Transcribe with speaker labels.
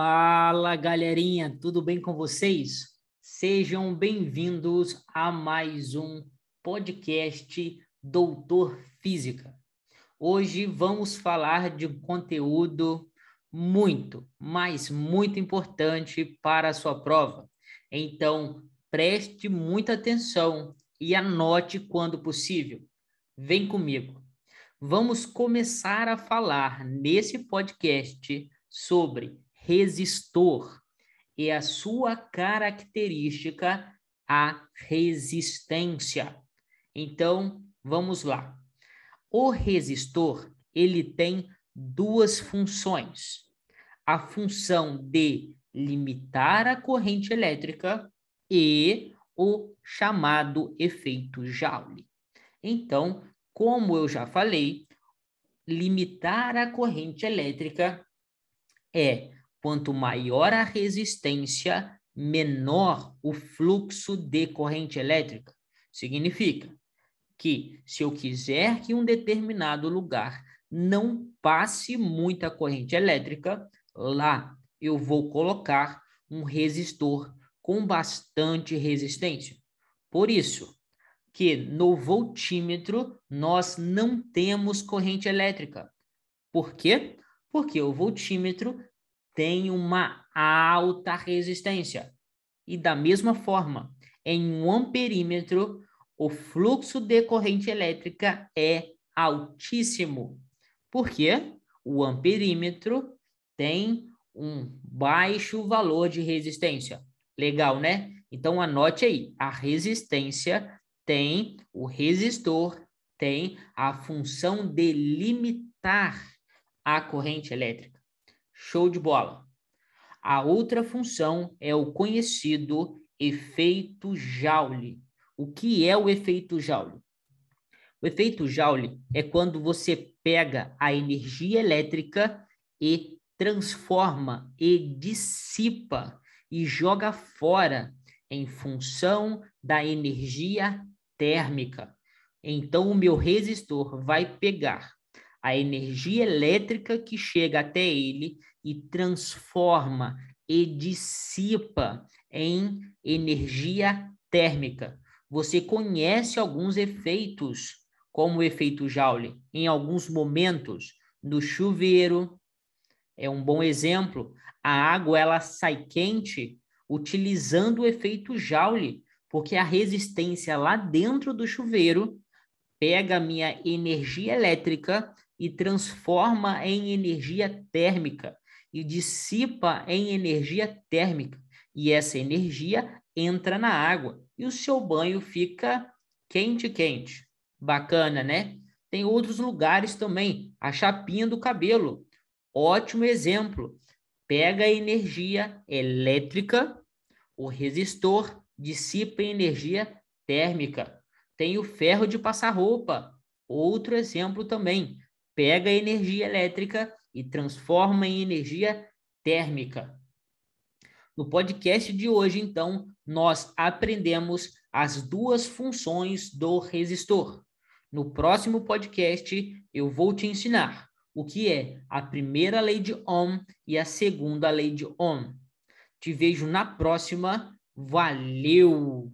Speaker 1: Fala galerinha, tudo bem com vocês? Sejam bem-vindos a mais um podcast Doutor Física. Hoje vamos falar de um conteúdo muito, mas muito importante para a sua prova. Então, preste muita atenção e anote quando possível. Vem comigo. Vamos começar a falar nesse podcast sobre resistor e a sua característica, a resistência. Então, vamos lá. O resistor, ele tem duas funções. A função de limitar a corrente elétrica e o chamado efeito Joule. Então, como eu já falei, limitar a corrente elétrica é quanto maior a resistência, menor o fluxo de corrente elétrica. Significa que se eu quiser que um determinado lugar não passe muita corrente elétrica, lá eu vou colocar um resistor com bastante resistência. Por isso que no voltímetro nós não temos corrente elétrica. Por quê? Porque o voltímetro tem uma alta resistência. E da mesma forma, em um amperímetro, o fluxo de corrente elétrica é altíssimo. Por quê? O amperímetro tem um baixo valor de resistência. Legal, né? Então anote aí, a resistência tem o resistor tem a função de limitar a corrente elétrica. Show de bola. A outra função é o conhecido efeito Joule. O que é o efeito Joule? O efeito Joule é quando você pega a energia elétrica e transforma e dissipa e joga fora em função da energia térmica. Então, o meu resistor vai pegar a energia elétrica que chega até ele e transforma e dissipa em energia térmica. Você conhece alguns efeitos, como o efeito Joule, em alguns momentos, no chuveiro, é um bom exemplo. A água ela sai quente utilizando o efeito Joule, porque a resistência lá dentro do chuveiro pega a minha energia elétrica e transforma em energia térmica e dissipa em energia térmica. E essa energia entra na água e o seu banho fica quente, quente. Bacana, né? Tem outros lugares também. A chapinha do cabelo. Ótimo exemplo. Pega a energia elétrica, o resistor dissipa energia térmica. Tem o ferro de passar roupa. Outro exemplo também pega a energia elétrica e transforma em energia térmica. No podcast de hoje, então, nós aprendemos as duas funções do resistor. No próximo podcast, eu vou te ensinar o que é a primeira lei de Ohm e a segunda lei de Ohm. Te vejo na próxima. Valeu!